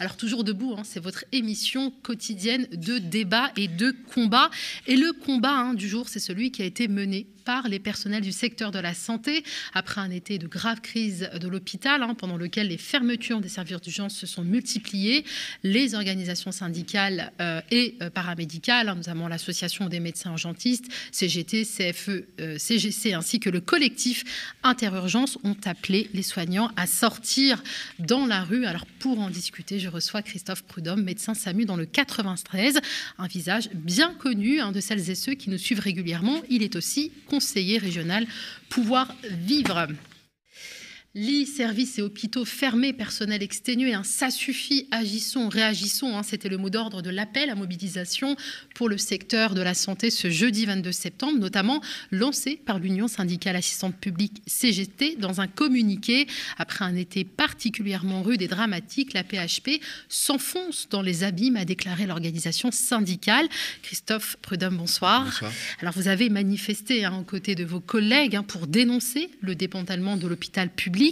Alors toujours debout, hein, c'est votre émission quotidienne de débat et de combat. Et le combat hein, du jour, c'est celui qui a été mené par les personnels du secteur de la santé après un été de grave crise de l'hôpital, hein, pendant lequel les fermetures des services d'urgence se sont multipliées. Les organisations syndicales euh, et euh, paramédicales, notamment l'association des médecins urgentistes, CGT, CFE, CGC, euh, ainsi que le collectif Interurgence, ont appelé les soignants à sortir dans la rue. Alors pour en discuter, je reçois Christophe Prudhomme, médecin SAMU dans le 93, un visage bien connu hein, de celles et ceux qui nous suivent régulièrement. Il est aussi conseiller régional Pouvoir Vivre. Lits, services et hôpitaux fermés, personnel exténué, hein, ça suffit, agissons, réagissons. Hein, C'était le mot d'ordre de l'appel à mobilisation pour le secteur de la santé ce jeudi 22 septembre, notamment lancé par l'Union syndicale assistante publique CGT dans un communiqué. Après un été particulièrement rude et dramatique, la PHP s'enfonce dans les abîmes, a déclaré l'organisation syndicale. Christophe Prudhomme, bonsoir. bonsoir. Alors vous avez manifesté hein, aux côtés de vos collègues pour dénoncer le démantèlement de l'hôpital public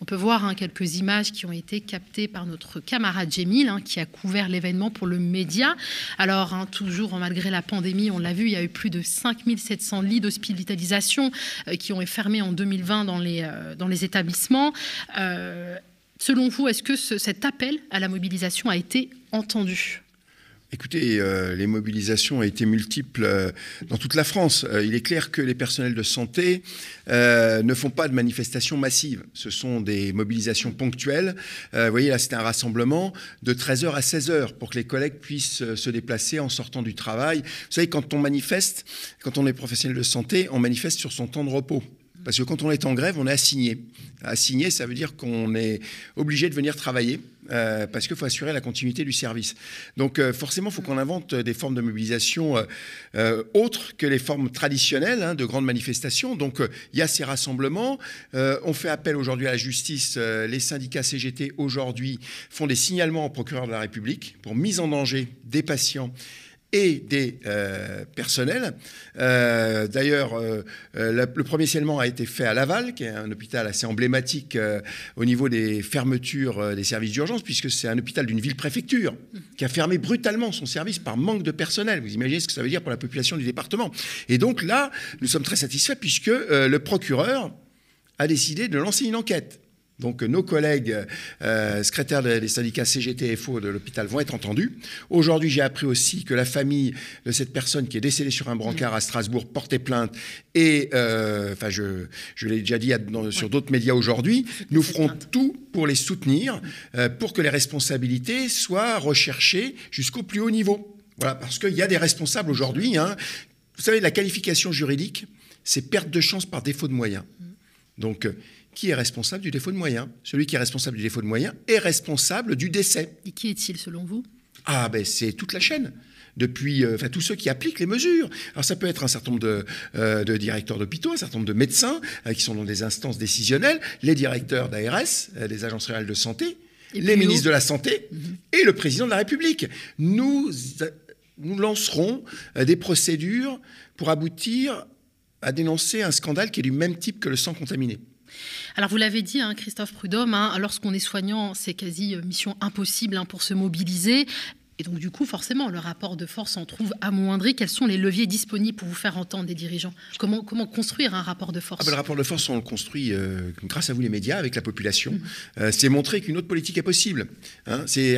on peut voir hein, quelques images qui ont été captées par notre camarade Jémil, hein, qui a couvert l'événement pour le média. Alors, hein, toujours malgré la pandémie, on l'a vu, il y a eu plus de 5700 lits d'hospitalisation euh, qui ont été fermés en 2020 dans les, euh, dans les établissements. Euh, selon vous, est-ce que cet appel à la mobilisation a été entendu? Écoutez, euh, les mobilisations ont été multiples euh, dans toute la France. Euh, il est clair que les personnels de santé ne font pas de manifestations massives. Ce sont des mobilisations ponctuelles. vous voyez, là, c'est un rassemblement de 13h à 16h pour que les collègues puissent se déplacer en sortant du travail. Vous savez, quand on manifeste, quand on est professionnel de santé, on manifeste sur son temps de repos. Parce que quand on est en grève, on est assigné. Assigné, ça veut dire qu'on est obligé de venir travailler. Euh, parce qu'il faut assurer la continuité du service. Donc euh, forcément, il faut qu'on invente des formes de mobilisation euh, autres que les formes traditionnelles hein, de grandes manifestations. Donc il y a ces rassemblements. on fait appel aujourd'hui à la justice. les syndicats CGT aujourd'hui font des signalements au procureur de la République pour mise en danger des patients et des euh, personnels. Euh, d'ailleurs, euh, le premier scellement a été fait à Laval, qui est un hôpital assez emblématique au niveau des fermetures des services d'urgence, puisque c'est un hôpital d'une ville-préfecture qui a fermé brutalement son service par manque de personnel. Vous imaginez ce que ça veut dire pour la population du département. Et donc là, nous sommes très satisfaits, puisque le procureur a décidé de lancer une enquête. Donc nos collègues euh, secrétaires des syndicats CGT et FO de l'hôpital vont être entendus. Aujourd'hui, j'ai appris aussi que la famille de cette personne qui est décédée sur un brancard à Strasbourg portait plainte. Et, euh, enfin, je, je l'ai déjà dit sur d'autres médias aujourd'hui, nous ferons tout pour les soutenir, euh, pour que les responsabilités soient recherchées jusqu'au plus haut niveau. Voilà, parce qu'il y a des responsables aujourd'hui. Hein. Vous savez, la qualification juridique, c'est perte de chance par défaut de moyens. Donc, qui est responsable du défaut de moyens. Celui qui est responsable du défaut de moyens est responsable du décès. Et qui est-il selon vous? Ah ben c'est toute la chaîne depuis euh, enfin, tous ceux qui appliquent les mesures. Alors ça peut être un certain nombre de, euh, directeurs d'hôpitaux, un certain nombre de médecins euh, qui sont dans des instances décisionnelles, les directeurs d'ARS, des agences réelles de santé, les ministres de la Santé mhm. et le président de la République. Nous, nous lancerons des procédures pour aboutir à dénoncer un scandale qui est du même type que le sang contaminé. Alors vous l'avez dit, hein, Christophe Prudhomme, hein, lorsqu'on est soignant, c'est quasi euh, mission impossible hein, pour se mobiliser. Et donc, du coup, forcément, le rapport de force en trouve amoindri. Quels sont les leviers disponibles pour vous faire entendre des dirigeants? Comment, comment construire un rapport de force? Ah ben, Le rapport de force, on le construit euh, grâce à vous, les médias, avec la population. Mmh. Euh, c'est montrer qu'une autre politique est possible. c'est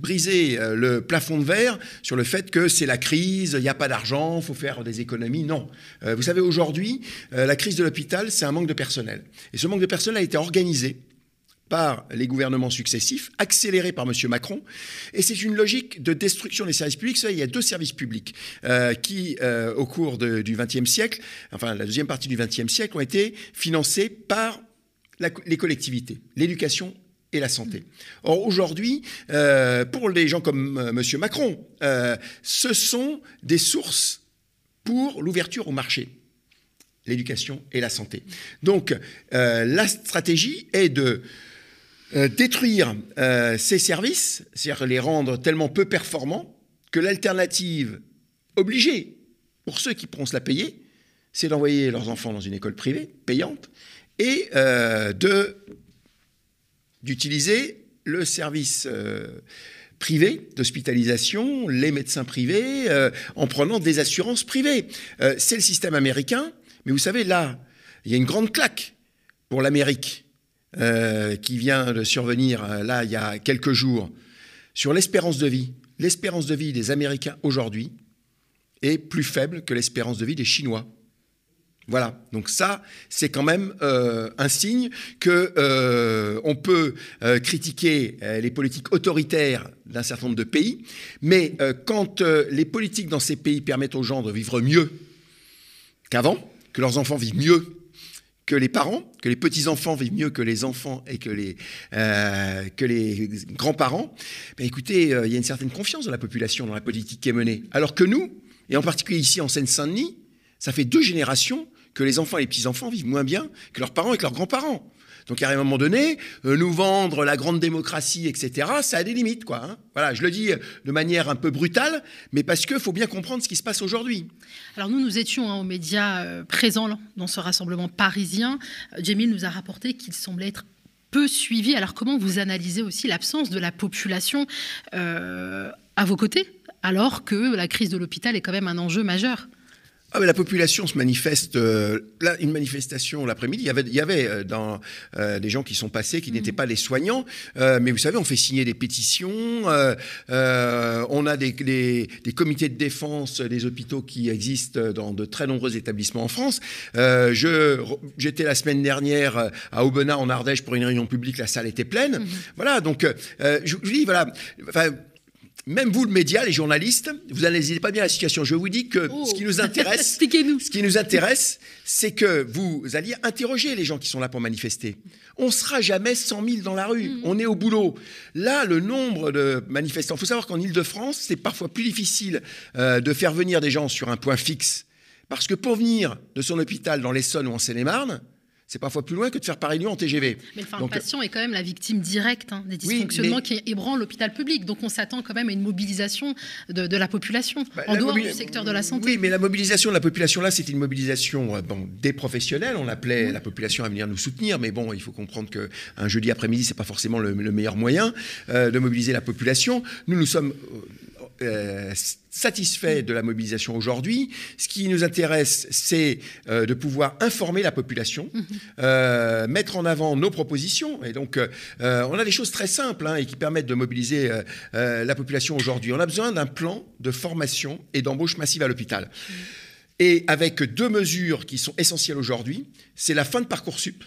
briser euh, le plafond de verre sur le fait que c'est la crise, il n'y a pas d'argent, il faut faire des économies. Non. Euh, vous savez, aujourd'hui, euh, la crise de l'hôpital, c'est un manque de personnel. Et ce manque de personnel a été organisé par les gouvernements successifs, accéléré par M. Macron. Et c'est une logique de destruction des services publics. il y a deux services publics qui, au cours du XXe siècle, enfin la deuxième partie du XXe siècle, ont été financés par les collectivités, l'éducation et la santé. Or, aujourd'hui, euh, pour les gens comme euh, M. Macron, euh, ce sont des sources pour l'ouverture au marché, l'éducation et la santé. Donc, la stratégie est de détruire ces services, c'est-à-dire les rendre tellement peu performants que l'alternative obligée pour ceux qui pourront se la payer, c'est d'envoyer leurs enfants dans une école privée, payante, et de d'utiliser le service privé d'hospitalisation, les médecins privés, en prenant des assurances privées. c'est le système américain, mais vous savez, là, il y a une grande claque pour l'Amérique qui vient de survenir, là, il y a quelques jours, sur l'espérance de vie. L'espérance de vie des Américains aujourd'hui est plus faible que l'espérance de vie des Chinois. Voilà, donc ça, c'est quand même euh, un signe que euh, on peut euh, critiquer les politiques autoritaires d'un certain nombre de pays, mais quand les politiques dans ces pays permettent aux gens de vivre mieux qu'avant, que leurs enfants vivent mieux que les parents, que les petits-enfants vivent mieux que les enfants et que les, grands-parents, ben écoutez, il y a une certaine confiance dans la population, dans la politique qui est menée. Alors que nous, et en particulier ici en Seine-Saint-Denis, ça fait deux générations que les enfants et les petits-enfants vivent moins bien que leurs parents et que leurs grands-parents. Donc à un moment donné, euh, nous vendre la grande démocratie, etc., ça a des limites, quoi. Hein. voilà, je le dis de manière un peu brutale, mais parce qu'il faut bien comprendre ce qui se passe aujourd'hui. Alors nous, nous étions hein, aux médias euh, présents dans ce rassemblement parisien. Euh, Jamil nous a rapporté qu'il semblait être peu suivi. Alors comment vous analysez aussi l'absence de la population à vos côtés, alors que la crise de l'hôpital est quand même un enjeu majeur? Ah, mais la population se manifeste. Euh, là, une manifestation l'après-midi, il y avait, il y avait euh, dans, euh, des gens qui sont passés, qui n'étaient mm. pas les soignants. mais vous savez, on fait signer des pétitions. on a des, des, comités de défense des hôpitaux qui existent dans de très nombreux établissements en France. J'étais la semaine dernière à Aubenas, en Ardèche, pour une réunion publique. La salle était pleine. Mm-hmm. Voilà, donc je, je, dis, voilà. Enfin, même vous, le média, les journalistes, vous n'analysez pas bien la situation. Je vous dis que oh. ce qui nous intéresse, ce qui nous intéresse, c'est que vous alliez interroger les gens qui sont là pour manifester. On sera jamais 100 000 dans la rue. Mm. On est au boulot. Là, le nombre de manifestants. Il faut savoir qu'en Ile-de-France, c'est parfois plus difficile euh, de faire venir des gens sur un point fixe. Parce que pour venir de son hôpital dans l'Essonne ou en Seine-et-Marne, c'est parfois plus loin que de faire pareil en TGV. Mais le patient est quand même la victime directe hein, des dysfonctionnements qui ébranlent l'hôpital public. Donc on s'attend quand même à une mobilisation de, la population, bah, en dehors du secteur de la santé. Oui, mais la mobilisation de la population, là, c'est une mobilisation euh, bon, des professionnels. On appelait la population à venir nous soutenir, mais bon, il faut comprendre qu'un jeudi après-midi, c'est pas forcément le, meilleur moyen euh, de mobiliser la population. Nous, nous sommes euh, satisfait de la mobilisation aujourd'hui. Ce qui nous intéresse, c'est euh, de pouvoir informer la population, mhm. euh, mettre en avant nos propositions. Et donc, on a des choses très simples hein, et qui permettent de mobiliser la population aujourd'hui. On a besoin d'un plan de formation et d'embauche massive à l'hôpital. Mhm. Et avec deux mesures qui sont essentielles aujourd'hui, c'est la fin de Parcoursup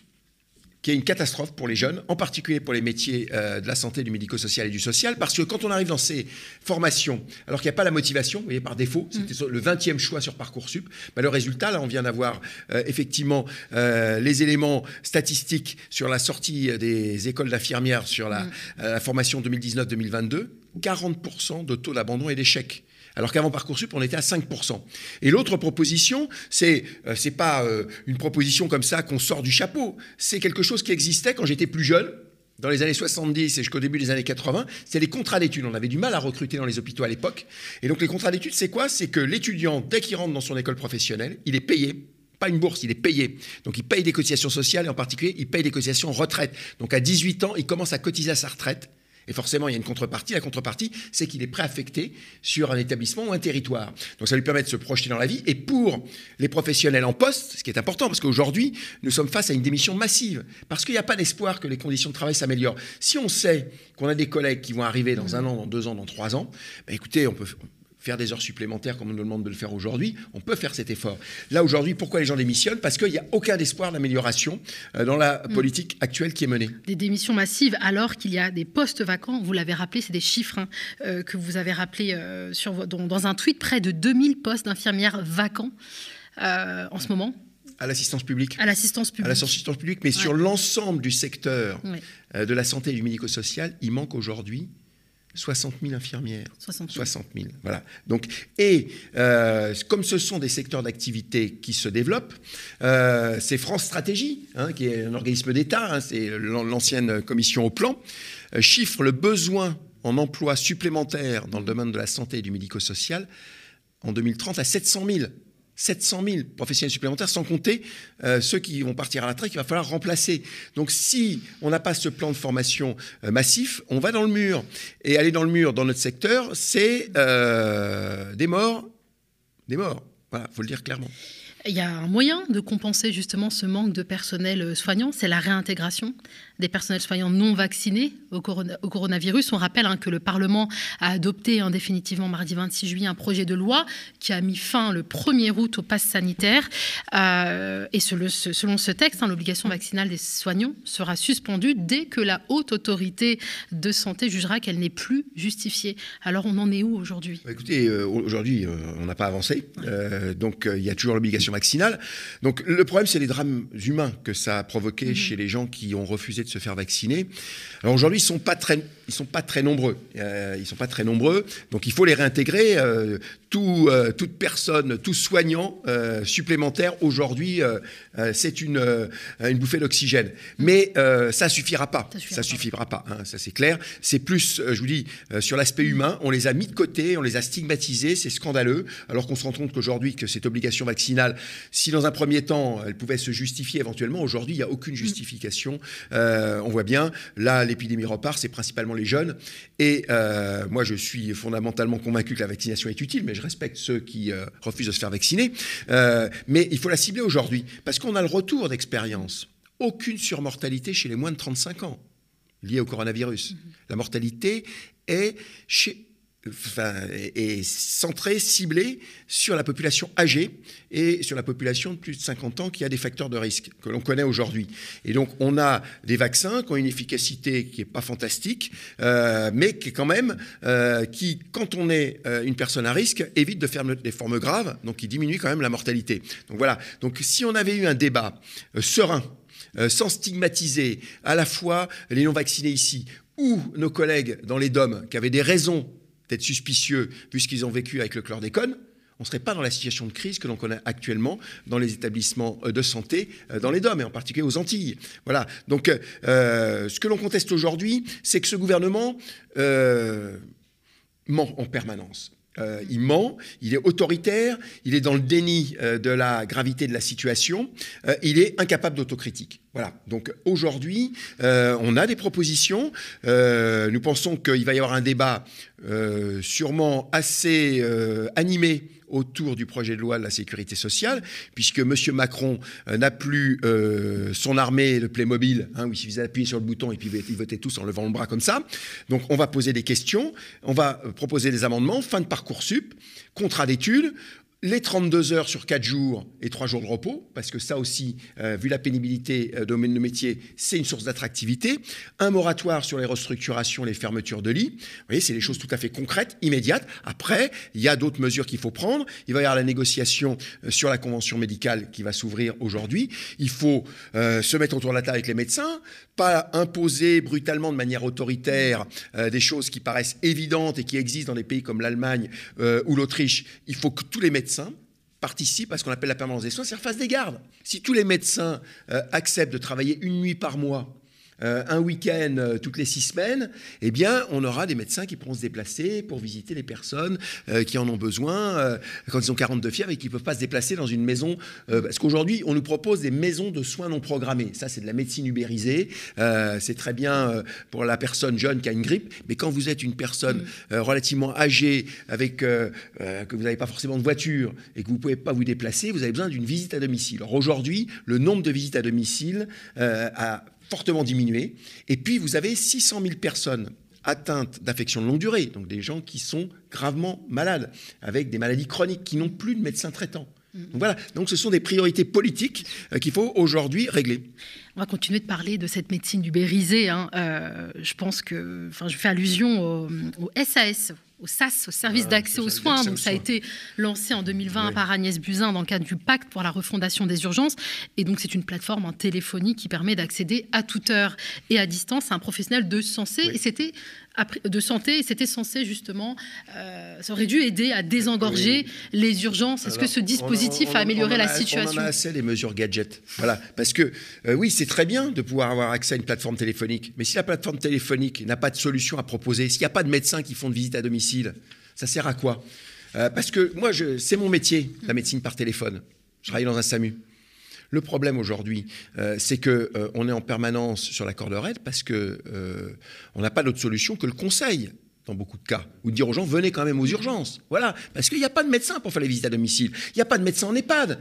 qui est une catastrophe pour les jeunes, en particulier pour les métiers euh, de la santé, du médico-social et du social, parce que quand on arrive dans ces formations, alors qu'il n'y a pas la motivation, vous voyez, par défaut, mm. c'était le 20e choix sur Parcoursup, bah, le résultat, là, on vient d'avoir euh, effectivement euh, les éléments statistiques sur la sortie des écoles d'infirmières sur la, mm. la formation 2019-2022, 40% de taux d'abandon et d'échec alors qu'avant Parcoursup, on était à 5%. Et l'autre proposition, c'est euh, c'est pas euh, une proposition comme ça qu'on sort du chapeau, c'est quelque chose qui existait quand j'étais plus jeune, dans les années 70 et jusqu'au début des années 80, c'est les contrats d'études. On avait du mal à recruter dans les hôpitaux à l'époque. Et donc les contrats d'études, c'est quoi? C'est que l'étudiant, dès qu'il rentre dans son école professionnelle, il est payé pas une bourse, il est payé. Donc il paye des cotisations sociales et en particulier, il paye des cotisations retraite. Donc à 18 ans, il commence à cotiser à sa retraite. Et forcément, il y a une contrepartie. La contrepartie, c'est qu'il est préaffecté sur un établissement ou un territoire. Donc ça lui permet de se projeter dans la vie. Et pour les professionnels en poste, ce qui est important, parce qu'aujourd'hui, nous sommes face à une démission massive, parce qu'il n'y a pas d'espoir que les conditions de travail s'améliorent. Si on sait qu'on a des collègues qui vont arriver dans un an, dans deux ans, dans trois ans, ben écoutez, on peut, faire des heures supplémentaires comme on nous demande de le faire aujourd'hui, on peut faire cet effort. Là, aujourd'hui, pourquoi les gens démissionnent? Parce qu'il n'y a aucun espoir d'amélioration euh, dans la mm. politique actuelle qui est menée. Des démissions massives alors qu'il y a des postes vacants, vous l'avez rappelé, c'est des chiffres hein, euh, que vous avez rappelé euh, sur, dans, dans, un tweet, près de 2000 postes d'infirmières vacants en ce moment. À l'assistance publique. À l'assistance publique. À l'assistance publique, mais sur l'ensemble du secteur de la santé et du médico-social, il manque aujourd'hui 60 000 infirmières. 60 000. voilà. Donc, et euh, comme ce sont des secteurs d'activité qui se développent, euh, c'est France Stratégie, hein, qui est un organisme d'État, hein, c'est l'ancienne commission au plan, euh, chiffre le besoin en emploi supplémentaire dans le domaine de la santé et du médico-social en 2030 à 700 000. 700 000 professionnels supplémentaires, sans compter euh, ceux qui vont partir à la retraite, qu'il va falloir remplacer. Donc si on n'a pas ce plan de formation euh, massif, on va dans le mur. Et aller dans le mur dans notre secteur, c'est euh, des morts, des morts. Voilà, faut le dire clairement. Il y a un moyen de compenser justement ce manque de personnel soignant, c'est la réintégration des personnels soignants non vaccinés au, coronavirus. On rappelle hein, que le Parlement a adopté hein, définitivement mardi 26 juillet un projet de loi qui a mis fin le 1er août au pass sanitaire. Euh, et selon ce texte, hein, l'obligation vaccinale des soignants sera suspendue dès que la haute autorité de santé jugera qu'elle n'est plus justifiée. Alors on en est où aujourd'hui? Bah, Écoutez, euh, aujourd'hui, euh, on n'a pas avancé. donc il y a toujours l'obligation vaccinale. Donc le problème, c'est les drames humains que ça a provoqué mm-hmm. chez les gens qui ont refusé de se faire vacciner. Alors aujourd'hui, ils sont pas très, ils sont pas très nombreux. Euh, ils sont pas très nombreux, donc il faut les réintégrer. Euh, tout, euh, toute personne, tout soignant supplémentaire aujourd'hui, c'est une, une bouffée d'oxygène. Mais ça suffira pas. Ça suffira, pas. Hein, ça c'est clair. C'est plus, je vous dis, sur l'aspect humain. On les a mis de côté, on les a stigmatisés. C'est scandaleux. Alors qu'on se rend compte qu'aujourd'hui, que cette obligation vaccinale, si dans un premier temps, elle pouvait se justifier éventuellement, aujourd'hui, il n'y a aucune mm. justification. Euh, on voit bien, là, l'épidémie repart, c'est principalement les jeunes. Et euh, moi, je suis fondamentalement convaincu que la vaccination est utile, mais je respecte ceux qui euh, refusent de se faire vacciner. mais il faut la cibler aujourd'hui, parce qu'on a le retour d'expérience. Aucune surmortalité chez les moins de 35 ans liée au coronavirus. Mm-hmm. La mortalité est chez enfin, est centré, ciblé sur la population âgée et sur la population de plus de 50 ans qui a des facteurs de risque que l'on connaît aujourd'hui. Et donc, on a des vaccins qui ont une efficacité qui n'est pas fantastique, euh, mais qui quand même, euh, qui, quand on est euh, une personne à risque, évite de faire des formes graves, donc qui diminue quand même la mortalité. Donc voilà. Donc, si on avait eu un débat serein, sans stigmatiser à la fois les non-vaccinés ici ou nos collègues dans les DOM qui avaient des raisons d'être suspicieux puisqu'ils ont vécu avec le chlordécone, on ne serait pas dans la situation de crise que l'on connaît actuellement dans les établissements euh, de santé euh, dans les DOM et en particulier aux Antilles. Voilà. Donc, euh, ce que l'on conteste aujourd'hui, c'est que ce gouvernement ment en permanence. Il ment, il est autoritaire, il est dans le déni de la gravité de la situation, il est incapable d'autocritique. Voilà. Donc aujourd'hui, on a des propositions. nous pensons qu'il va y avoir un débat sûrement assez animé autour du projet de loi de la sécurité sociale, puisque M. Macron euh, n'a plus euh, son armée, le Playmobil, hein, où il suffisait d'appuyer sur le bouton et puis ils votaient tous en levant le bras comme ça. Donc on va poser des questions, on va euh, proposer des amendements, fin de parcours sup, contrat d'études, les 32 heures sur 4 jours et 3 jours de repos, parce que ça aussi, euh, vu la pénibilité euh, de nos métiers, c'est une source d'attractivité. Un moratoire sur les restructurations, les fermetures de lits. Vous voyez, c'est des choses tout à fait concrètes, immédiates. Après, il y a d'autres mesures qu'il faut prendre. Il va y avoir la négociation euh, sur la convention médicale qui va s'ouvrir aujourd'hui. Il faut se mettre autour de la table avec les médecins, pas imposer brutalement de manière autoritaire des choses qui paraissent évidentes et qui existent dans des pays comme l'Allemagne ou l'Autriche. Il faut que tous les médecins participent à ce qu'on appelle la permanence des soins, c'est-à-dire face des gardes. Si tous les médecins euh, acceptent de travailler une nuit par mois euh, un week-end euh, toutes les six semaines, eh bien, on aura des médecins qui pourront se déplacer pour visiter les personnes euh, qui en ont besoin quand ils ont 42 fièvres et qui ne peuvent pas se déplacer dans une maison. parce qu'aujourd'hui, on nous propose des maisons de soins non programmés. Ça, c'est de la médecine ubérisée. c'est très bien pour la personne jeune qui a une grippe, mais quand vous êtes une personne mm. relativement âgée, avec que vous n'avez pas forcément de voiture et que vous ne pouvez pas vous déplacer, vous avez besoin d'une visite à domicile. Alors aujourd'hui, le nombre de visites à domicile a fortement diminué. Et puis, vous avez 600 000 personnes atteintes d'affections de longue durée, donc des gens qui sont gravement malades, avec des maladies chroniques, qui n'ont plus de médecin traitant. Mm. Donc voilà, donc ce sont des priorités politiques euh, qu'il faut aujourd'hui régler. On va continuer de parler de cette médecine ubérisée. Hein. Euh, je pense que, enfin, je fais allusion au, au SAS, au SAS, au service d'accès aux soins. Donc, ça a été lancé en 2020 par Agnès Buzyn dans le cadre du pacte pour la refondation des urgences. Et donc, c'est une plateforme en téléphonie qui permet d'accéder à toute heure et à distance à un professionnel de santé. Et c'était de santé, et c'était censé justement, euh, ça aurait dû aider à désengorger les urgences. Est-ce que ce dispositif a, amélioré la situation On en a assez des mesures gadgets. Voilà, parce que euh, oui, c'est très bien de pouvoir avoir accès à une plateforme téléphonique, mais si la plateforme téléphonique n'a pas de solution à proposer, s'il n'y a pas de médecins qui font de visite à domicile, ça sert à quoi? Euh, parce que moi, c'est mon métier, la médecine par téléphone. Je travaille dans un SAMU. Le problème aujourd'hui, euh, c'est qu'on on est en permanence sur la corde raide parce qu'on on n'a pas d'autre solution que le conseil dans beaucoup de cas, ou de dire aux gens venez quand même aux urgences. Voilà, parce qu'il n'y a pas de médecin pour faire les visites à domicile. Il n'y a pas de médecin en EHPAD.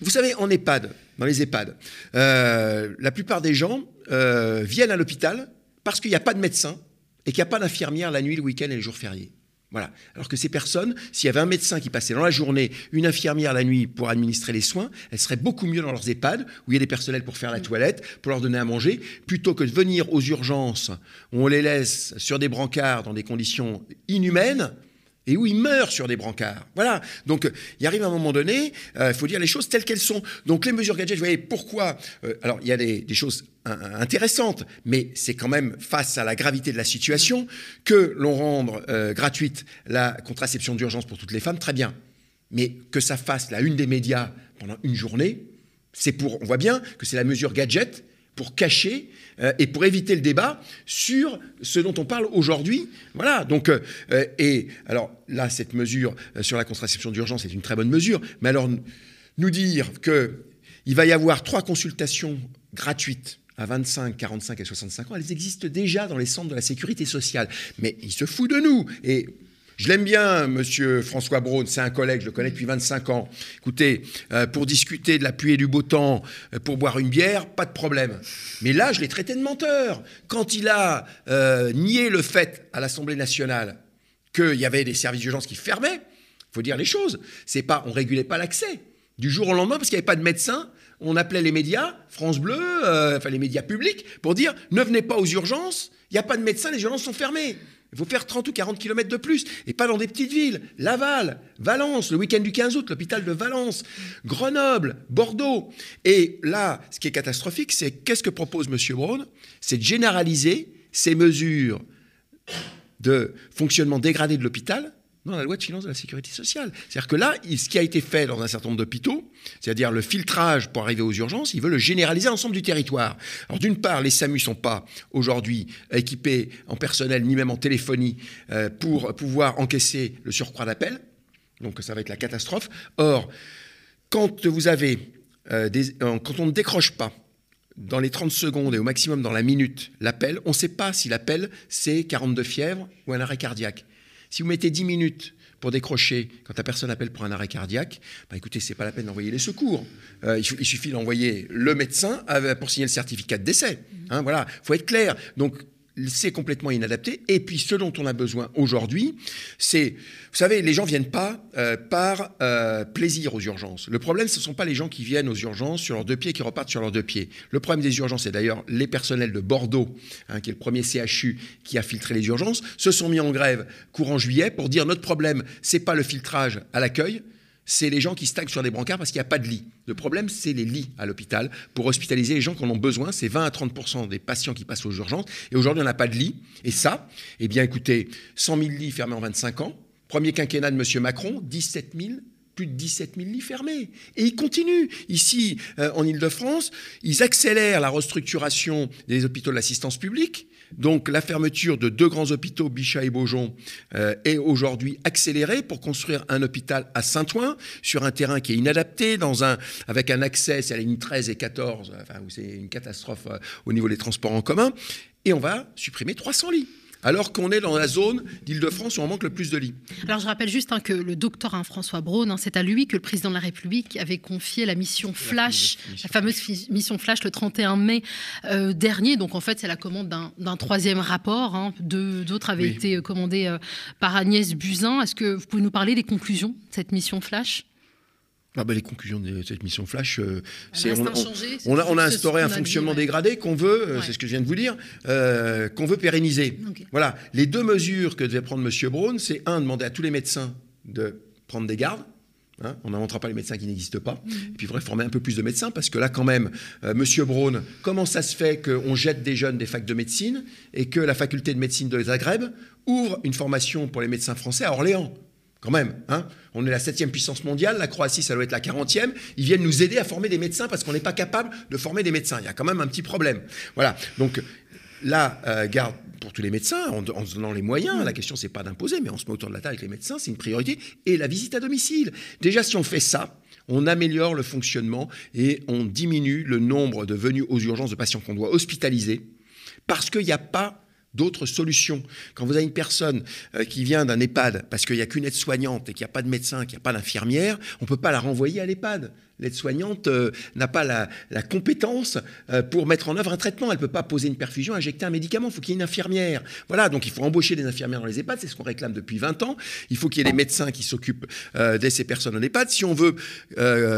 Vous savez, en EHPAD, dans les EHPAD, la plupart des gens viennent à l'hôpital parce qu'il n'y a pas de médecin et qu'il n'y a pas d'infirmière la nuit, le week-end et les jours fériés. Voilà. Alors que ces personnes, s'il y avait un médecin qui passait dans la journée, une infirmière la nuit pour administrer les soins, elles seraient beaucoup mieux dans leurs EHPAD, où il y a des personnels pour faire la toilette, pour leur donner à manger, plutôt que de venir aux urgences, où on les laisse sur des brancards dans des conditions inhumaines, et où ils meurent sur des brancards. Voilà. Donc, il arrive un moment donné, il euh, faut dire les choses telles qu'elles sont. Donc, les mesures gadgets, vous voyez, pourquoi euh, Alors, il y a des, choses intéressantes, mais c'est quand même face à la gravité de la situation que l'on rende euh, gratuite la contraception d'urgence pour toutes les femmes, très bien. Mais que ça fasse la une des médias pendant une journée, c'est pour, on voit bien que c'est la mesure gadget pour cacher euh, et pour éviter le débat sur ce dont on parle aujourd'hui. Voilà. Donc, euh, et alors là, cette mesure euh, sur la contraception d'urgence est une très bonne mesure. Mais alors, nous dire qu'il va y avoir trois consultations gratuites à 25, 45 et 65 ans, elles existent déjà dans les centres de la sécurité sociale. Mais il se fout de nous. Et je l'aime bien, monsieur François Braun, c'est un collègue, je le connais depuis 25 ans. Écoutez, euh, pour discuter de la pluie et du beau temps, euh, pour boire une bière, pas de problème. Mais là, je l'ai traité de menteur. Quand il a euh, nié le fait à l'Assemblée nationale qu'il y avait des services d'urgence qui fermaient, il faut dire les choses. C'est pas, on régulait pas l'accès. Du jour au lendemain, parce qu'il n'y avait pas de médecin, on appelait les médias, France Bleu, enfin les médias publics, pour dire ne venez pas aux urgences, il n'y a pas de médecin, les urgences sont fermées. Il faut faire 30 ou 40 km de plus, et pas dans des petites villes. Laval, Valence, le week-end du 15 août, l'hôpital de Valence, Grenoble, Bordeaux. Et là, ce qui est catastrophique, c'est qu'est-ce que propose M. Braun? C'est de généraliser ces mesures de fonctionnement dégradé de l'hôpital dans la loi de finances de la sécurité sociale. C'est-à-dire que là, ce qui a été fait dans un certain nombre d'hôpitaux, c'est-à-dire le filtrage pour arriver aux urgences, il veut le généraliser à l'ensemble du territoire. Alors d'une part, les SAMU ne sont pas aujourd'hui équipés en personnel ni même en téléphonie euh, pour pouvoir encaisser le surcroît d'appel, donc ça va être la catastrophe. Or, quand vous avez euh, euh, quand on ne décroche pas dans les 30 secondes et au maximum dans la minute l'appel, on ne sait pas si l'appel c'est 42 fièvres ou un arrêt cardiaque. Si vous mettez 10 minutes pour décrocher quand la personne appelle pour un arrêt cardiaque, bah écoutez, c'est pas la peine d'envoyer les secours. Euh, il, suffit d'envoyer le médecin pour signer le certificat de décès. Hein, voilà, faut être clair. Donc c'est complètement inadapté. Et puis, ce dont on a besoin aujourd'hui, c'est, vous savez, les gens viennent pas euh, par euh, plaisir aux urgences. Le problème, ce ne sont pas les gens qui viennent aux urgences sur leurs deux pieds, qui repartent sur leurs deux pieds. Le problème des urgences, et d'ailleurs les personnels de Bordeaux, hein, qui est le premier CHU qui a filtré les urgences, se sont mis en grève courant juillet pour dire notre problème, c'est pas le filtrage à l'accueil, c'est les gens qui stagnent sur des brancards parce qu'il n'y a pas de lit. Le problème, c'est les lits à l'hôpital pour hospitaliser les gens qui en ont besoin. C'est 20 à 30% des patients qui passent aux urgences. Et aujourd'hui, on n'a pas de lit. Et ça, eh bien, écoutez, 100 000 lits fermés en 25 ans. Premier quinquennat de M. Macron, 17 000 plus de 17 000 lits fermés. Et ils continuent. Ici, euh, en Ile-de-France, ils accélèrent la restructuration des hôpitaux de l'assistance publique. Donc la fermeture de deux grands hôpitaux, Bichat et Beaujon, euh, est aujourd'hui accélérée pour construire un hôpital à Saint-Ouen, sur un terrain qui est inadapté, avec un accès, c'est à la ligne 13 et 14, enfin, où c'est une catastrophe euh, au niveau des transports en commun. Et on va supprimer 300 lits alors qu'on est dans la zone d'Île-de-France où on manque le plus de lits. Alors je rappelle juste hein, que le docteur hein, François Braun, hein, c'est à lui que le président de la République avait confié la mission Flash, la, fameuse mission Flash le 31 mai euh, dernier. Donc en fait c'est la commande d'un troisième rapport. D'autres avaient été euh, commandés euh, par Agnès Buzyn. Est-ce que vous pouvez nous parler des conclusions de cette mission Flash? Ah ben, les conclusions de cette mission Flash, euh, c'est on, a, instauré un fonctionnement dégradé qu'on veut, euh, c'est ce que je viens de vous dire, euh, qu'on veut pérenniser. Voilà, les deux mesures que devait prendre M. Braun, c'est un, demander à tous les médecins de prendre des gardes. Hein, on n'inventera pas les médecins qui n'existent pas. Mhm. Et puis, il faudrait former un peu plus de médecins parce que là, quand même, M. Braun, comment ça se fait qu'on jette des jeunes des facs de médecine et que la faculté de médecine de Zagreb ouvre une formation pour les médecins français à Orléans? Quand même, hein on est la septième puissance mondiale, la Croatie, ça doit être la quarantième. Ils viennent nous aider à former des médecins parce qu'on n'est pas capable de former des médecins. Il y a quand même un petit problème. Voilà. Donc, la euh, garde pour tous les médecins, en, en se donnant les moyens, la question c'est pas d'imposer, mais on se met autour de la table avec les médecins, c'est une priorité, et la visite à domicile. Déjà, si on fait ça, on améliore le fonctionnement et on diminue le nombre de venues aux urgences de patients qu'on doit hospitaliser, parce qu'il n'y a pas d'autres solutions. Quand vous avez une personne euh, qui vient d'un EHPAD parce qu'il n'y a qu'une aide-soignante et qu'il n'y a pas de médecin, qu'il n'y a pas d'infirmière, on ne peut pas la renvoyer à l'EHPAD. L'aide-soignante euh, n'a pas la, compétence euh, pour mettre en œuvre un traitement. Elle ne peut pas poser une perfusion, injecter un médicament. Il faut qu'il y ait une infirmière. Voilà, donc il faut embaucher des infirmières dans les EHPAD. C'est ce qu'on réclame depuis 20 ans. Il faut qu'il y ait des médecins qui s'occupent de ces personnes en EHPAD. Si on veut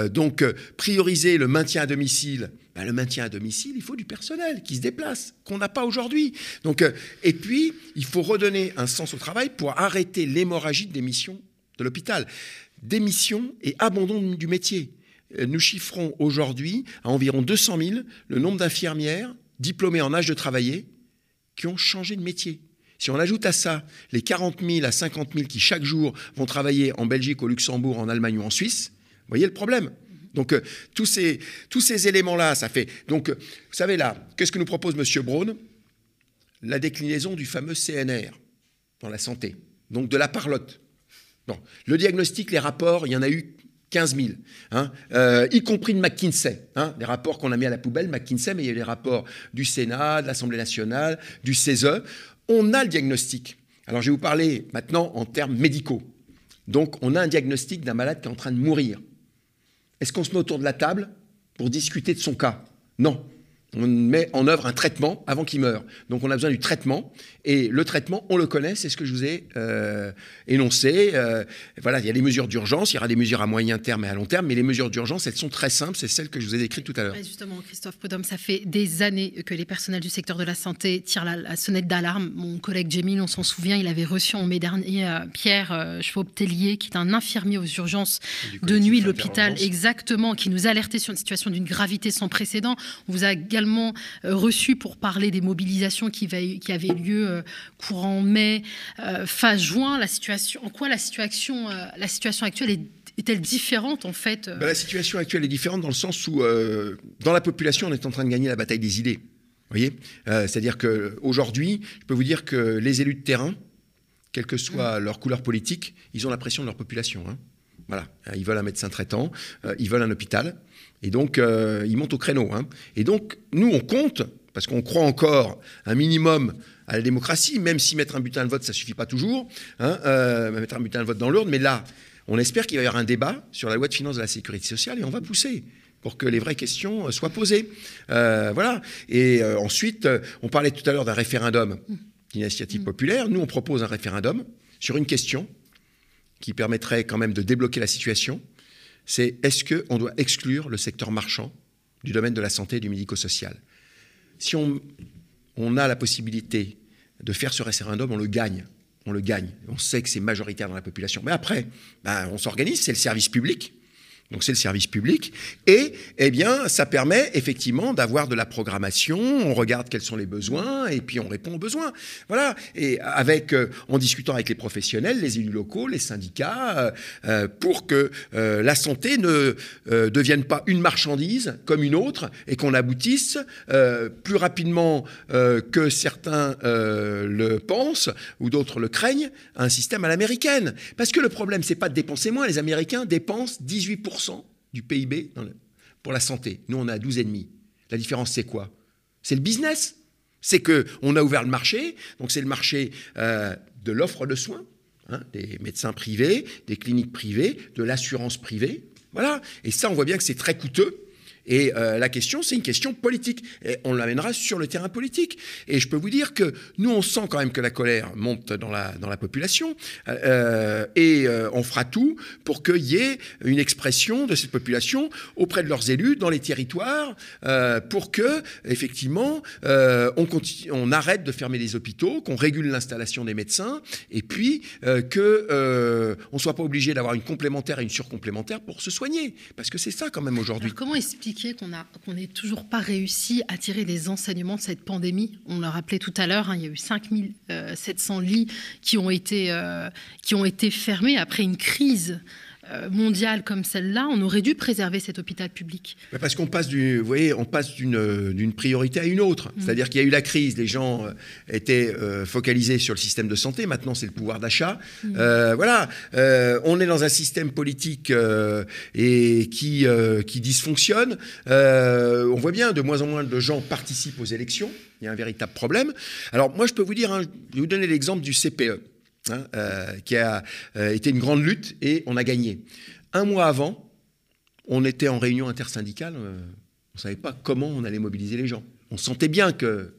donc prioriser le maintien à domicile, ben, le maintien à domicile, il faut du personnel qui se déplace, qu'on n'a pas aujourd'hui. Donc, et puis, il faut redonner un sens au travail pour arrêter l'hémorragie de démission de l'hôpital. Démission et abandon du métier. Euh, nous chiffrons aujourd'hui à environ 200 000 le nombre d'infirmières diplômées en âge de travailler qui ont changé de métier. Si on ajoute à ça les 40 000 à 50 000 qui chaque jour vont travailler en Belgique, au Luxembourg, en Allemagne ou en Suisse, vous voyez le problème. Donc euh, tous ces, tous ces éléments-là, ça fait... Donc, euh, vous savez là, qu'est-ce que nous propose M. Braun? La déclinaison du fameux CNR dans la santé, donc de la parlotte. Non. Le diagnostic, les rapports, il y en a eu 15 000, hein, euh, y compris de McKinsey, hein, les rapports qu'on a mis à la poubelle, McKinsey, mais il y a les rapports du Sénat, de l'Assemblée nationale, du CESE. On a le diagnostic. Alors je vais vous parler maintenant en termes médicaux. Donc on a un diagnostic d'un malade qui est en train de mourir. Est-ce qu'on se met autour de la table pour discuter de son cas? Non on met en œuvre un traitement avant qu'il meure. Donc on a besoin du traitement. Et le traitement, on le connaît, c'est ce que je vous ai euh, énoncé. Euh, voilà, il y a des mesures d'urgence, il y aura des mesures à moyen terme et à long terme, mais les mesures d'urgence, elles sont très simples, c'est celles que je vous ai décrites tout à l'heure. Justement, Christophe Podom, ça fait des années que les personnels du secteur de la santé tirent la, sonnette d'alarme. Mon collègue Jamil, on s'en souvient, il avait reçu en mai dernier euh, Pierre euh, tellier qui est un infirmier aux urgences de nuit de l'hôpital, exactement, qui nous alertait sur une situation d'une gravité sans précédent. On vous a également euh, reçu pour parler des mobilisations qui, qui avaient lieu euh, courant mai, euh, fin juin. La situation, en quoi la situation, la situation actuelle est est-elle différente en fait ben, La situation actuelle est différente dans le sens où, dans la population, on est en train de gagner la bataille des idées. Voyez? C'est-à-dire qu'aujourd'hui, je peux vous dire que les élus de terrain, quelle que soit mm. leur couleur politique, ils ont la pression de leur population. Hein. Voilà, ils veulent un médecin traitant, ils veulent un hôpital. Et donc, euh, ils montent au créneau. Hein. Et donc, nous, on compte, parce qu'on croit encore un minimum à la démocratie, même si mettre un bulletin de vote, ça suffit pas toujours, hein, euh, mettre un bulletin de vote dans l'ordre, mais là, on espère qu'il va y avoir un débat sur la loi de finances de la sécurité sociale et on va pousser pour que les vraies questions euh, soient posées. voilà. Et ensuite, on parlait tout à l'heure d'un référendum d'initiative populaire. Nous, on propose un référendum sur une question qui permettrait quand même de débloquer la situation c'est est-ce qu'on doit exclure le secteur marchand du domaine de la santé et du médico-social? Si on, a la possibilité de faire ce référendum, on le gagne. On le gagne. On sait que c'est majoritaire dans la population. Mais après, ben, on s'organise, c'est le service public. Donc c'est le service public. Et eh bien, ça permet effectivement d'avoir de la programmation, on regarde quels sont les besoins et puis on répond aux besoins. Voilà. Et avec, euh, en discutant avec les professionnels, les élus locaux, les syndicats, euh, euh, pour que la santé ne devienne pas une marchandise comme une autre et qu'on aboutisse plus rapidement que certains le pensent ou d'autres le craignent à un système à l'américaine. Parce que le problème, c'est pas de dépenser moins. Les Américains dépensent 18% du PIB pour la santé. Nous, on a 12,5. La différence, c'est quoi? C'est le business. C'est qu'on a ouvert le marché, donc c'est le marché euh, de l'offre de soins, hein, des médecins privés, des cliniques privées, de l'assurance privée. Voilà. Et ça, on voit bien que c'est très coûteux. Et euh, la question, c'est une question politique. Et on l'amènera sur le terrain politique. Et je peux vous dire que nous, on sent quand même que la colère monte dans la, dans la population. Euh, et euh, on fera tout pour qu'il y ait une expression de cette population auprès de leurs élus dans les territoires pour que, effectivement, on, on arrête de fermer les hôpitaux, qu'on régule l'installation des médecins et puis qu'on ne soit pas obligé d'avoir une complémentaire et une surcomplémentaire pour se soigner. Parce que c'est ça quand même aujourd'hui. Comment expliquer qu'on n'ait toujours pas réussi à tirer les enseignements de cette pandémie. On l'a rappelé tout à l'heure, hein, il y a eu 5700 lits qui ont été, euh, qui ont été fermés après une crise mondiale comme celle-là, on aurait dû préserver cet hôpital public Parce qu'on passe, du, vous voyez, on passe d'une priorité à une autre. Mm. C'est-à-dire qu'il y a eu la crise, les gens étaient focalisés sur le système de santé, maintenant c'est le pouvoir d'achat. Mm. voilà, on est dans un système politique et qui, qui dysfonctionne. on voit bien, de moins en moins de gens participent aux élections. Il y a un véritable problème. Alors moi, je peux vous dire, hein, je vais vous donner l'exemple du CPE, hein, euh, qui a euh, été une grande lutte et on a gagné. Un mois avant, on était en réunion intersyndicale, euh, on ne savait pas comment on allait mobiliser les gens. On sentait bien que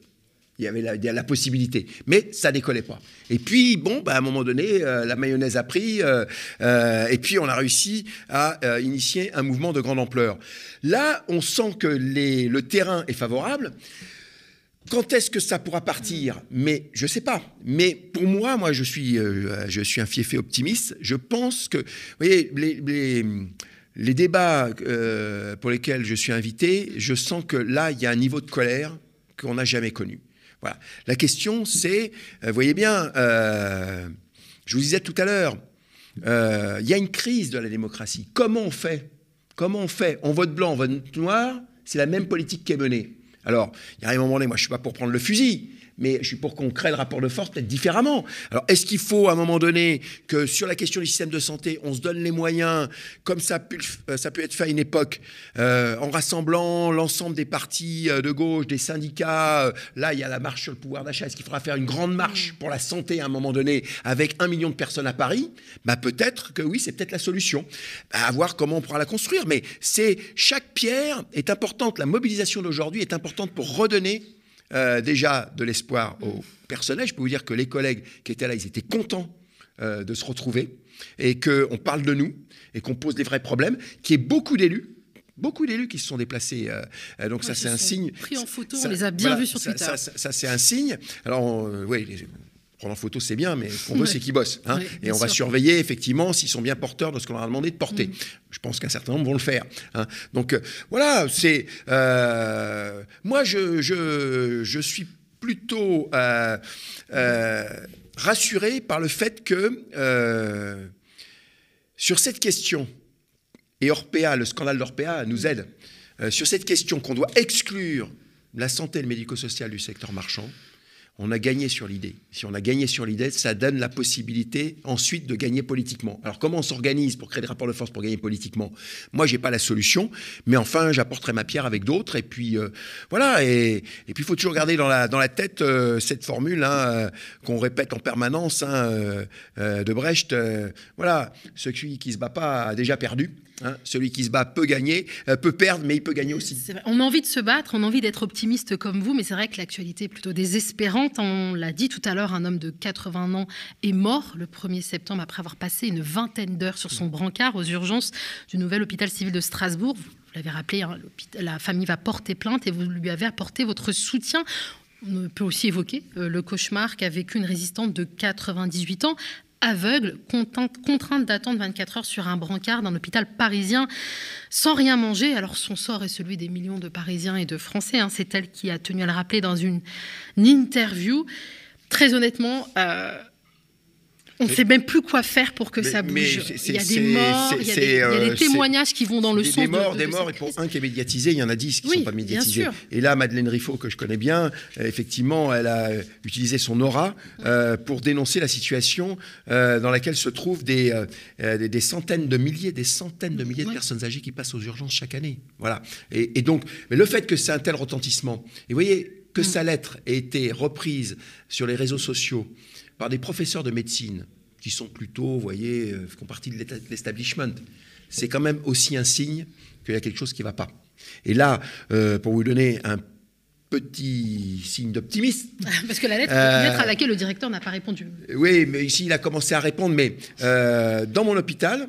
il y avait la, possibilité, mais ça décollait pas. Et puis, bon, bah, à un moment donné, la mayonnaise a pris, et puis on a réussi à initier un mouvement de grande ampleur. Là, on sent que le terrain est favorable. Quand est-ce que ça pourra partir? Mais je ne sais pas. Mais pour moi, moi, je suis, euh, je suis un fiefé optimiste. Je pense que, vous voyez, les, les, débats euh, pour lesquels je suis invité, je sens que là, il y a un niveau de colère qu'on n'a jamais connu. Voilà. La question, c'est, euh, vous voyez bien, je vous disais tout à l'heure, il y a une crise de la démocratie. Comment on fait? Comment on fait? On vote blanc, on vote noir, c'est la même politique qui est menée. Alors, il y a un moment donné, moi je ne suis pas pour prendre le fusil, mais je suis pour qu'on crée le rapport de force peut-être différemment. Alors, est-ce qu'il faut, à un moment donné, que sur la question du système de santé, on se donne les moyens, comme ça a pu, euh, être fait à une époque, euh, en rassemblant l'ensemble des partis euh, de gauche, des syndicats Là, il y a la marche sur le pouvoir d'achat. Est-ce qu'il faudra faire une grande marche pour la santé à un moment donné, avec un million de personnes à Paris? Bah, Peut-être que oui, c'est peut-être la solution. À voir comment on pourra la construire. Mais c'est chaque pierre est importante. La mobilisation d'aujourd'hui est importante pour redonner euh, déjà de l'espoir au personnel. Je peux vous dire que les collègues qui étaient là, ils étaient contents euh, de se retrouver et qu'on parle de nous et qu'on pose des vrais problèmes, qu'il y ait beaucoup d'élus beaucoup d'élus qui se sont déplacés. Euh, donc ça, c'est un signe. Pris en photo, on les a bien vus sur Twitter. Ça, c'est un signe. Alors, oui, prendre en photo, c'est bien, mais ce qu'on veut, c'est qu'ils bossent. Hein. et on va surveiller, effectivement, s'ils sont bien porteurs de ce qu'on leur a demandé de porter. Mm. Je pense qu'un certain nombre vont le faire. Hein. Donc, euh, voilà, c'est. Euh, moi, je, je, suis plutôt euh, rassuré par le fait que, sur cette question, et Orpea, le scandale d'Orpea nous aide, sur cette question qu'on doit exclure la santé et le médico-social du secteur marchand, on a gagné sur l'idée. Si on a gagné sur l'idée, ça donne la possibilité ensuite de gagner politiquement. Alors comment on s'organise pour créer des rapports de force pour gagner politiquement? Moi, j'ai pas la solution, mais enfin, j'apporterai ma pierre avec d'autres. Et puis euh, voilà. Et, puis il faut toujours garder dans la, tête euh, cette formule hein, euh, qu'on répète en permanence hein, de Brecht. voilà, celui qui se bat pas a déjà perdu. Hein, celui qui se bat peut gagner, euh, peut perdre, mais il peut gagner aussi. On a envie de se battre, on a envie d'être optimiste comme vous, mais c'est vrai que l'actualité est plutôt désespérante. On l'a dit tout à l'heure, un homme de 80 ans est mort le 1er septembre après avoir passé une vingtaine d'heures sur son brancard aux urgences du nouvel hôpital civil de Strasbourg. Vous l'avez rappelé, hein, la famille va porter plainte et vous lui avez apporté votre soutien. On peut aussi évoquer euh, le cauchemar qu'a vécu une résistante de 98 ans aveugle, contrainte d'attendre 24 heures sur un brancard d'un hôpital parisien sans rien manger. Alors son sort est celui des millions de Parisiens et de Français. Hein. C'est elle qui a tenu à le rappeler dans une, interview. Très honnêtement, euh, on ne sait même plus quoi faire pour que ça bouge. il y a des morts, il y a des, euh, témoignages qui vont dans le sens des morts, des morts, et pour un qui est médiatisé, il y en a dix qui ne sont pas médiatisés. Et là, Madeleine Riffaut, que je connais bien, euh, effectivement, elle a utilisé son aura euh, pour dénoncer la situation dans laquelle se trouvent des, des, centaines de milliers, des centaines de milliers de personnes âgées qui passent aux urgences chaque année. Voilà. Et, donc, mais le fait que c'est un tel retentissement, et vous voyez que mm. sa lettre ait été reprise sur les réseaux sociaux, par des professeurs de médecine qui sont plutôt, vous voyez, euh, font partie de l'establishment. C'est quand même aussi un signe qu'il y a quelque chose qui ne va pas. Et là, euh, pour vous donner un petit signe d'optimisme. Parce que la lettre, euh, lettre, à laquelle le directeur n'a pas répondu. Oui, mais ici, il a commencé à répondre. Mais dans mon hôpital,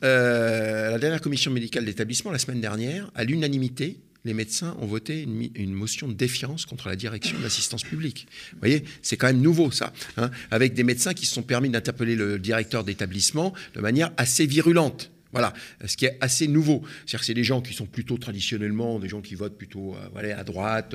la dernière commission médicale d'établissement, la semaine dernière, à l'unanimité, les médecins ont voté une, motion de défiance contre la direction de l'assistance publique. Vous voyez, c'est quand même nouveau ça, hein, avec des médecins qui se sont permis d'interpeller le directeur d'établissement de manière assez virulente. Voilà, ce qui est assez nouveau. C'est-à-dire que c'est des gens qui sont plutôt traditionnellement, des gens qui votent plutôt euh, à droite,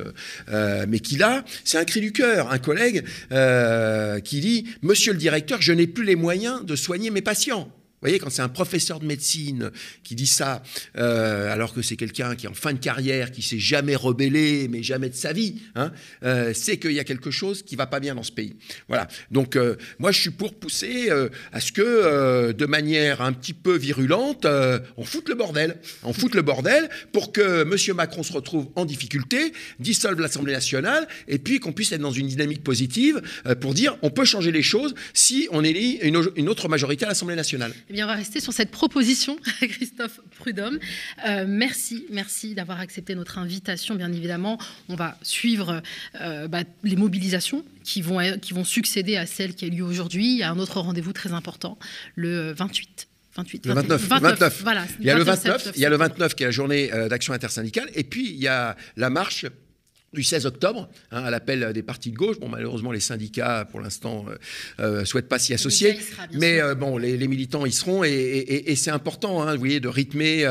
euh, mais qui là, c'est un cri du cœur. Un collègue euh, qui dit Monsieur le directeur, je n'ai plus les moyens de soigner mes patients. Vous voyez, quand c'est un professeur de médecine qui dit ça, euh, alors que c'est quelqu'un qui est en fin de carrière, qui s'est jamais rebellé, mais jamais de sa vie, hein, euh, c'est qu'il y a quelque chose qui va pas bien dans ce pays. Voilà. Donc, euh, moi, je suis pour pousser à ce que, de manière un petit peu virulente, on foute le bordel. On foute le bordel pour que M. Macron se retrouve en difficulté, dissolve l'Assemblée nationale, et puis qu'on puisse être dans une dynamique positive pour dire on peut changer les choses si on élit une autre majorité à l'Assemblée nationale. Eh bien, on va rester sur cette proposition, Christophe Prudhomme. Euh, merci, merci d'avoir accepté notre invitation. Bien évidemment, on va suivre euh, bah, les mobilisations qui vont, qui vont succéder à celle qui a lieu aujourd'hui. Il y a un autre rendez-vous très important, le 28 28, le 29, 29, Voilà, il y a le 29, il y a le 29 qui est la journée euh, d'action intersyndicale, et puis il y a la marche du 16 octobre, hein, à l'appel des partis de gauche. Bon, malheureusement, les syndicats, pour l'instant, ne euh, euh, souhaitent pas s'y associer. Mais, euh, bon, les, militants y seront et, c'est important, hein, vous voyez, de rythmer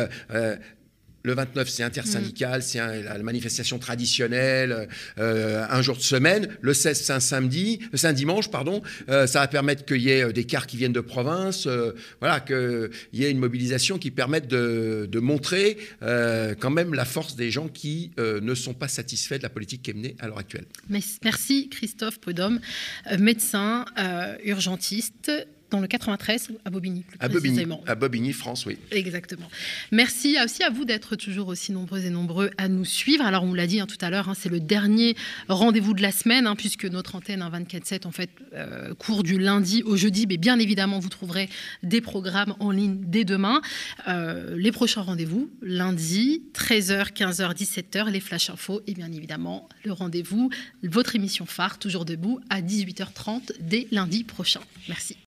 le 29, c'est intersyndical, c'est la manifestation traditionnelle, euh, un jour de semaine. Le 16, c'est un samedi, euh, c'est un dimanche, pardon. Euh, ça va permettre qu'il y ait des cars qui viennent de province, voilà, qu'il y ait une mobilisation qui permette de, montrer quand même la force des gens qui ne sont pas satisfaits de la politique qui est menée à l'heure actuelle. Merci Christophe Podom, médecin, urgentiste dans le 93, à Bobigny, plus à Bobigny, à Bobigny, France, oui. Exactement. Merci aussi à vous d'être toujours aussi nombreux et nombreux à nous suivre. Alors, on l'a dit hein, tout à l'heure, hein, c'est le dernier rendez-vous de la semaine, hein, puisque notre antenne 24-7, en fait, euh, court du lundi au jeudi. Mais bien évidemment, vous trouverez des programmes en ligne dès demain. Euh, les prochains rendez-vous, lundi, 13h, 15h, 17h, les flash infos, et bien évidemment, le rendez-vous, votre émission phare, toujours debout, à 18h30 dès lundi prochain. Merci.